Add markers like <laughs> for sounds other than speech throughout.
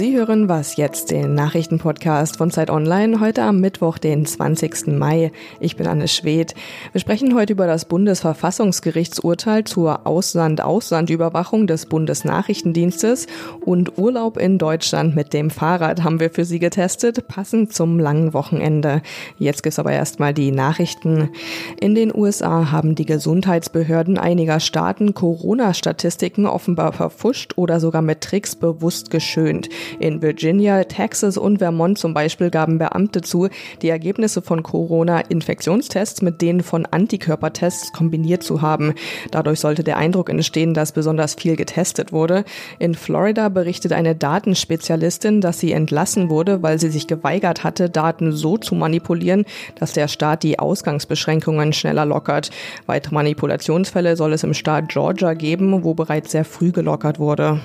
Sie hören was jetzt, den Nachrichtenpodcast von Zeit Online, heute am Mittwoch, den 20. Mai. Ich bin Anne Schwedt. Wir sprechen heute über das Bundesverfassungsgerichtsurteil zur Ausland-Ausland-Überwachung des Bundesnachrichtendienstes und Urlaub in Deutschland mit dem Fahrrad haben wir für Sie getestet, passend zum langen Wochenende. Jetzt gibt's aber erstmal die Nachrichten. In den USA haben die Gesundheitsbehörden einiger Staaten Corona-Statistiken offenbar verfuscht oder sogar mit Tricks bewusst geschönt. In Virginia, Texas und Vermont zum Beispiel gaben Beamte zu, die Ergebnisse von Corona-Infektionstests mit denen von Antikörpertests kombiniert zu haben. Dadurch sollte der Eindruck entstehen, dass besonders viel getestet wurde. In Florida berichtet eine Datenspezialistin, dass sie entlassen wurde, weil sie sich geweigert hatte, Daten so zu manipulieren, dass der Staat die Ausgangsbeschränkungen schneller lockert. Weitere Manipulationsfälle soll es im Staat Georgia geben, wo bereits sehr früh gelockert wurde.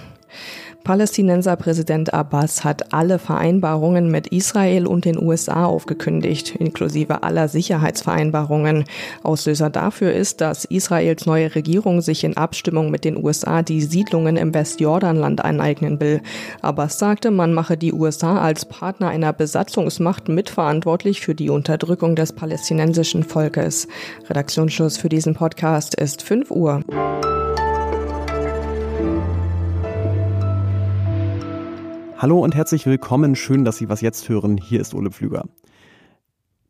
Palästinenser Präsident Abbas hat alle Vereinbarungen mit Israel und den USA aufgekündigt, inklusive aller Sicherheitsvereinbarungen. Auslöser dafür ist, dass Israels neue Regierung sich in Abstimmung mit den USA die Siedlungen im Westjordanland aneignen will. Abbas sagte, man mache die USA als Partner einer Besatzungsmacht mitverantwortlich für die Unterdrückung des palästinensischen Volkes. Redaktionsschluss für diesen Podcast ist 5 Uhr. Hallo und herzlich willkommen. Schön, dass Sie was jetzt hören. Hier ist Ole Pflüger.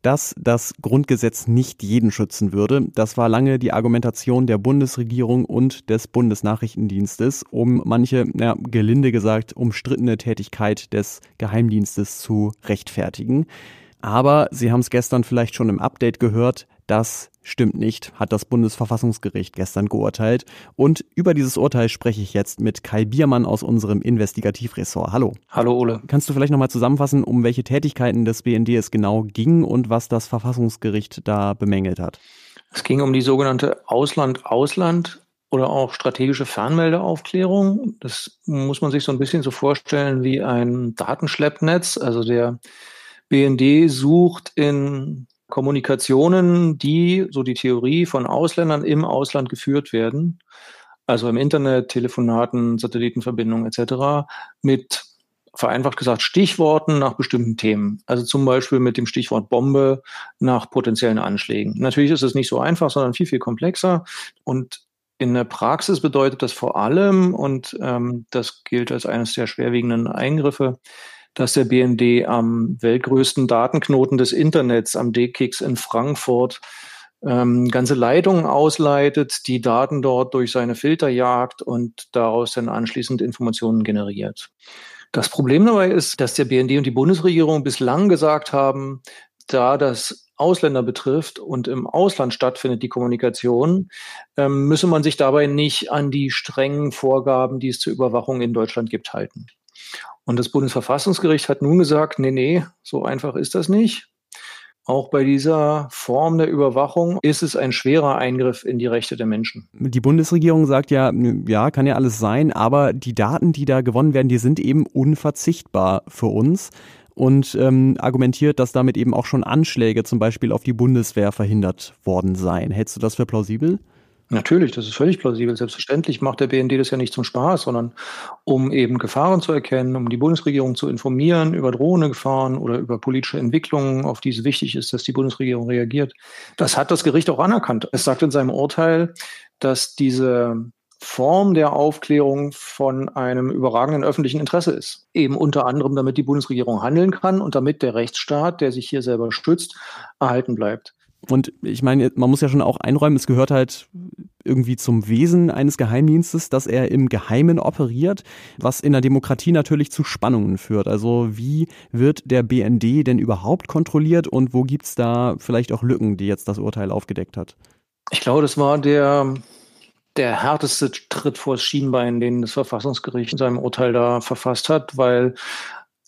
Dass das Grundgesetz nicht jeden schützen würde, das war lange die Argumentation der Bundesregierung und des Bundesnachrichtendienstes, um manche, ja, gelinde gesagt, umstrittene Tätigkeit des Geheimdienstes zu rechtfertigen. Aber Sie haben es gestern vielleicht schon im Update gehört, das stimmt nicht, hat das Bundesverfassungsgericht gestern geurteilt. Und über dieses Urteil spreche ich jetzt mit Kai Biermann aus unserem Investigativressort. Hallo. Hallo Ole. Kannst du vielleicht nochmal zusammenfassen, um welche Tätigkeiten des BND es genau ging und was das Verfassungsgericht da bemängelt hat? Es ging um die sogenannte Ausland-Ausland oder auch strategische Fernmeldeaufklärung. Das muss man sich so ein bisschen so vorstellen wie ein Datenschleppnetz. Also der BND sucht in Kommunikationen, die, so die Theorie, von Ausländern im Ausland geführt werden, also im Internet, Telefonaten, Satellitenverbindungen etc., mit vereinfacht gesagt Stichworten nach bestimmten Themen. Also zum Beispiel mit dem Stichwort Bombe nach potenziellen Anschlägen. Natürlich ist es nicht so einfach, sondern viel, viel komplexer. Und in der Praxis bedeutet das vor allem, und ähm, das gilt als eines der schwerwiegenden Eingriffe, dass der BND am weltgrößten Datenknoten des Internets, am DKIX in Frankfurt, ähm, ganze Leitungen ausleitet, die Daten dort durch seine Filter jagt und daraus dann anschließend Informationen generiert. Das Problem dabei ist, dass der BND und die Bundesregierung bislang gesagt haben, da das Ausländer betrifft und im Ausland stattfindet die Kommunikation, ähm, müsse man sich dabei nicht an die strengen Vorgaben, die es zur Überwachung in Deutschland gibt, halten. Und das Bundesverfassungsgericht hat nun gesagt, nee, nee, so einfach ist das nicht. Auch bei dieser Form der Überwachung ist es ein schwerer Eingriff in die Rechte der Menschen. Die Bundesregierung sagt ja, ja, kann ja alles sein, aber die Daten, die da gewonnen werden, die sind eben unverzichtbar für uns und ähm, argumentiert, dass damit eben auch schon Anschläge zum Beispiel auf die Bundeswehr verhindert worden seien. Hältst du das für plausibel? Natürlich, das ist völlig plausibel. Selbstverständlich macht der BND das ja nicht zum Spaß, sondern um eben Gefahren zu erkennen, um die Bundesregierung zu informieren über Drohnegefahren oder über politische Entwicklungen, auf die es wichtig ist, dass die Bundesregierung reagiert. Das hat das Gericht auch anerkannt. Es sagt in seinem Urteil, dass diese Form der Aufklärung von einem überragenden öffentlichen Interesse ist. Eben unter anderem, damit die Bundesregierung handeln kann und damit der Rechtsstaat, der sich hier selber schützt, erhalten bleibt. Und ich meine, man muss ja schon auch einräumen, es gehört halt irgendwie zum Wesen eines Geheimdienstes, dass er im Geheimen operiert, was in der Demokratie natürlich zu Spannungen führt. Also wie wird der BND denn überhaupt kontrolliert und wo gibt's da vielleicht auch Lücken, die jetzt das Urteil aufgedeckt hat? Ich glaube, das war der, der härteste Tritt vors Schienbein, den das Verfassungsgericht in seinem Urteil da verfasst hat, weil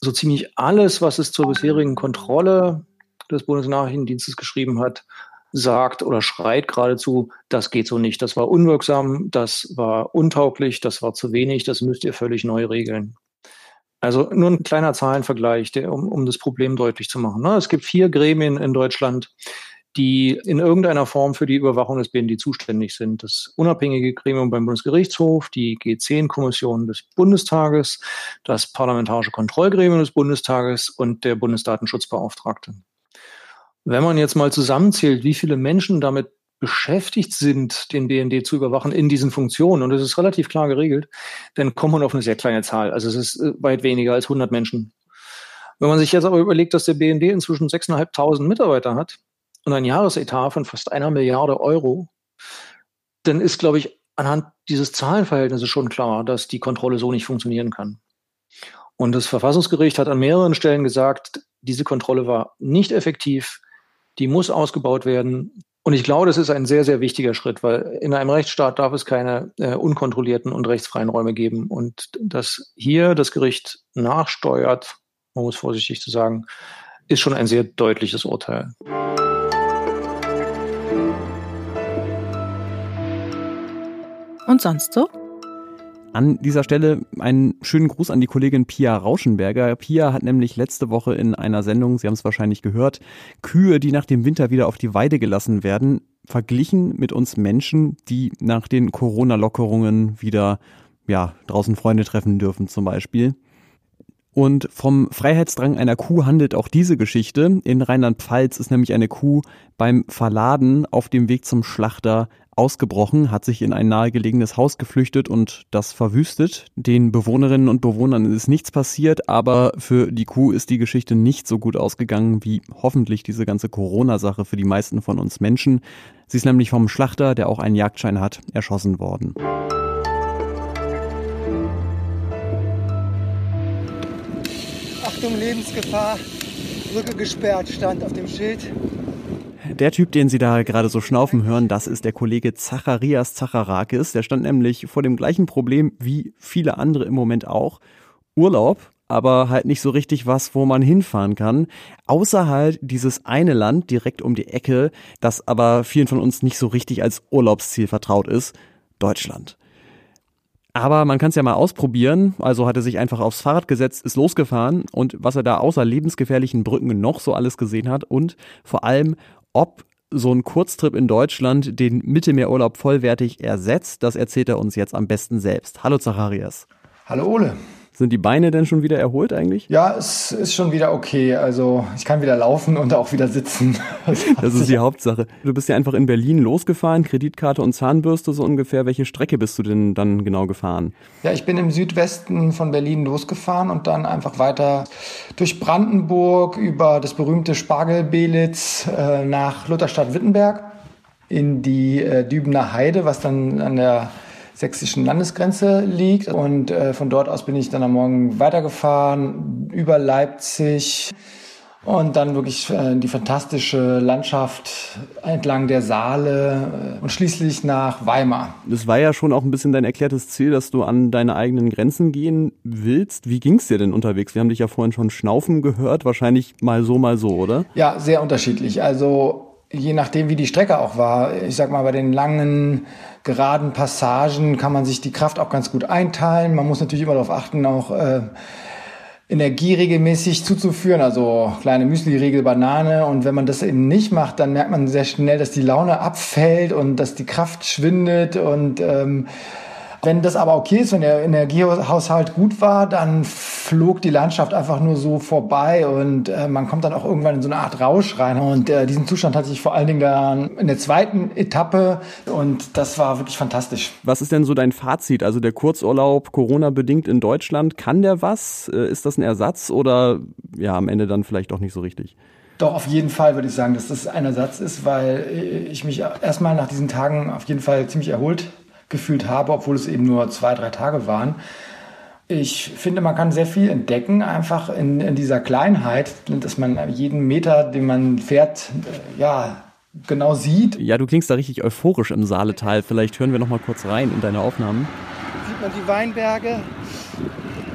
so ziemlich alles, was es zur bisherigen Kontrolle des Bundesnachrichtendienstes geschrieben hat, sagt oder schreit geradezu, das geht so nicht, das war unwirksam, das war untauglich, das war zu wenig, das müsst ihr völlig neu regeln. Also nur ein kleiner Zahlenvergleich, der, um, um das Problem deutlich zu machen. Ne? Es gibt vier Gremien in Deutschland, die in irgendeiner Form für die Überwachung des BND zuständig sind. Das unabhängige Gremium beim Bundesgerichtshof, die G10-Kommission des Bundestages, das Parlamentarische Kontrollgremium des Bundestages und der Bundesdatenschutzbeauftragte. Wenn man jetzt mal zusammenzählt, wie viele Menschen damit beschäftigt sind, den BND zu überwachen in diesen Funktionen, und das ist relativ klar geregelt, dann kommt man auf eine sehr kleine Zahl. Also es ist äh, weit weniger als 100 Menschen. Wenn man sich jetzt aber überlegt, dass der BND inzwischen 6.500 Mitarbeiter hat und ein Jahresetat von fast einer Milliarde Euro, dann ist, glaube ich, anhand dieses Zahlenverhältnisses schon klar, dass die Kontrolle so nicht funktionieren kann. Und das Verfassungsgericht hat an mehreren Stellen gesagt, diese Kontrolle war nicht effektiv, die muss ausgebaut werden. Und ich glaube, das ist ein sehr, sehr wichtiger Schritt, weil in einem Rechtsstaat darf es keine äh, unkontrollierten und rechtsfreien Räume geben. Und dass hier das Gericht nachsteuert, man muss vorsichtig zu sagen, ist schon ein sehr deutliches Urteil. Und sonst so? An dieser Stelle einen schönen Gruß an die Kollegin Pia Rauschenberger. Pia hat nämlich letzte Woche in einer Sendung, Sie haben es wahrscheinlich gehört, Kühe, die nach dem Winter wieder auf die Weide gelassen werden, verglichen mit uns Menschen, die nach den Corona-Lockerungen wieder ja, draußen Freunde treffen dürfen zum Beispiel. Und vom Freiheitsdrang einer Kuh handelt auch diese Geschichte. In Rheinland-Pfalz ist nämlich eine Kuh beim Verladen auf dem Weg zum Schlachter ausgebrochen, hat sich in ein nahegelegenes Haus geflüchtet und das verwüstet. Den Bewohnerinnen und Bewohnern ist nichts passiert, aber für die Kuh ist die Geschichte nicht so gut ausgegangen wie hoffentlich diese ganze Corona-Sache für die meisten von uns Menschen. Sie ist nämlich vom Schlachter, der auch einen Jagdschein hat, erschossen worden. Achtung, Lebensgefahr, Brücke gesperrt, stand auf dem Schild. Der Typ, den Sie da gerade so schnaufen hören, das ist der Kollege Zacharias Zacharakis. Der stand nämlich vor dem gleichen Problem wie viele andere im Moment auch. Urlaub, aber halt nicht so richtig was, wo man hinfahren kann. Außer halt dieses eine Land direkt um die Ecke, das aber vielen von uns nicht so richtig als Urlaubsziel vertraut ist. Deutschland. Aber man kann es ja mal ausprobieren. Also hat er sich einfach aufs Fahrrad gesetzt, ist losgefahren und was er da außer lebensgefährlichen Brücken noch so alles gesehen hat und vor allem, ob so ein Kurztrip in Deutschland den Mittelmeerurlaub vollwertig ersetzt, das erzählt er uns jetzt am besten selbst. Hallo Zacharias. Hallo Ole. Sind die Beine denn schon wieder erholt eigentlich? Ja, es ist schon wieder okay. Also ich kann wieder laufen und auch wieder sitzen. <laughs> Das, ist die Hauptsache. Du bist ja einfach in Berlin losgefahren, Kreditkarte und Zahnbürste so ungefähr. Welche Strecke bist du denn dann genau gefahren? Ja, ich bin im Südwesten von Berlin losgefahren und dann einfach weiter durch Brandenburg über das berühmte Spargelbelitz äh, nach Lutherstadt-Wittenberg in die äh, Dübener Heide, was dann an der sächsischen Landesgrenze liegt. Und äh, von dort aus bin ich dann am Morgen weitergefahren über Leipzig und dann wirklich äh, die fantastische Landschaft entlang der Saale äh, und schließlich nach Weimar. Das war ja schon auch ein bisschen dein erklärtes Ziel, dass du an deine eigenen Grenzen gehen willst. Wie ging es dir denn unterwegs? Wir haben dich ja vorhin schon schnaufen gehört, wahrscheinlich mal so, mal so, oder? Ja, sehr unterschiedlich. Also je nachdem, wie die Strecke auch war. Ich sag mal, bei den langen, geraden Passagen kann man sich die Kraft auch ganz gut einteilen. Man muss natürlich immer darauf achten, auch äh, Energie regelmäßig zuzuführen, also kleine Müsli-Riegel, Banane. Und wenn man das eben nicht macht, dann merkt man sehr schnell, dass die Laune abfällt und dass die Kraft schwindet und ähm, wenn das aber okay ist, wenn der Energiehaushalt gut war, dann flog die Landschaft einfach nur so vorbei und äh, man kommt dann auch irgendwann in so eine Art Rausch rein. Und äh, diesen Zustand hatte ich vor allen Dingen dann in der zweiten Etappe und das war wirklich fantastisch. Was ist denn so dein Fazit? Also der Kurzurlaub Corona-bedingt in Deutschland, kann der was? Äh, ist das ein Ersatz oder ja, am Ende dann vielleicht auch nicht so richtig? Doch, auf jeden Fall würde ich sagen, dass das ein Ersatz ist, weil ich mich erstmal nach diesen Tagen auf jeden Fall ziemlich erholt gefühlt habe, obwohl es eben nur zwei, drei Tage waren. Ich finde, man kann sehr viel entdecken, einfach in, in dieser Kleinheit, dass man jeden Meter, den man fährt, äh, ja, genau sieht. Ja, du klingst da richtig euphorisch im Saaletal. Vielleicht hören wir noch mal kurz rein in deine Aufnahmen. Sieht man die Weinberge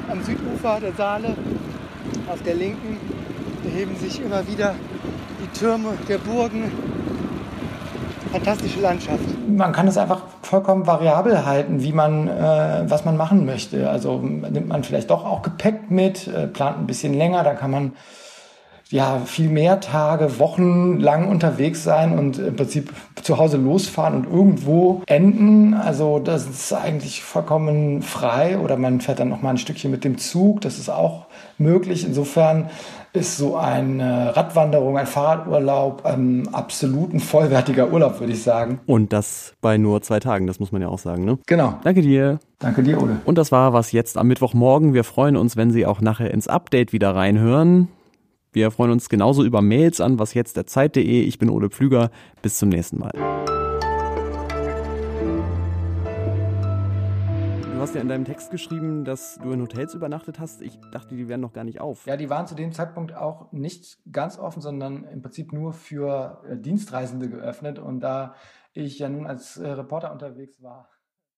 am Südufer der Saale. Auf der linken erheben sich immer wieder die Türme der Burgen fantastische Landschaft. Man kann es einfach vollkommen variabel halten, wie man, äh, was man machen möchte. Also nimmt man vielleicht doch auch Gepäck mit, äh, plant ein bisschen länger, da kann man ja viel mehr Tage, Wochen lang unterwegs sein und im Prinzip zu Hause losfahren und irgendwo enden. Also das ist eigentlich vollkommen frei oder man fährt dann noch mal ein Stückchen mit dem Zug. Das ist auch möglich. Insofern ist so eine Radwanderung, ein Fahrradurlaub ein absolut ein vollwertiger Urlaub, würde ich sagen. Und das bei nur zwei Tagen, das muss man ja auch sagen, ne? Genau. Danke dir. Danke dir, Ole. Und das war was jetzt am Mittwochmorgen. Wir freuen uns, wenn Sie auch nachher ins Update wieder reinhören. Wir freuen uns genauso über Mails an was jetzt der Zeit.de. Ich bin Ole Pflüger. Bis zum nächsten Mal. Du hast ja in deinem Text geschrieben, dass du in Hotels übernachtet hast. Ich dachte, die wären noch gar nicht auf. Ja, die waren zu dem Zeitpunkt auch nicht ganz offen, sondern im Prinzip nur für äh, Dienstreisende geöffnet. Und da ich ja nun als äh, Reporter unterwegs war,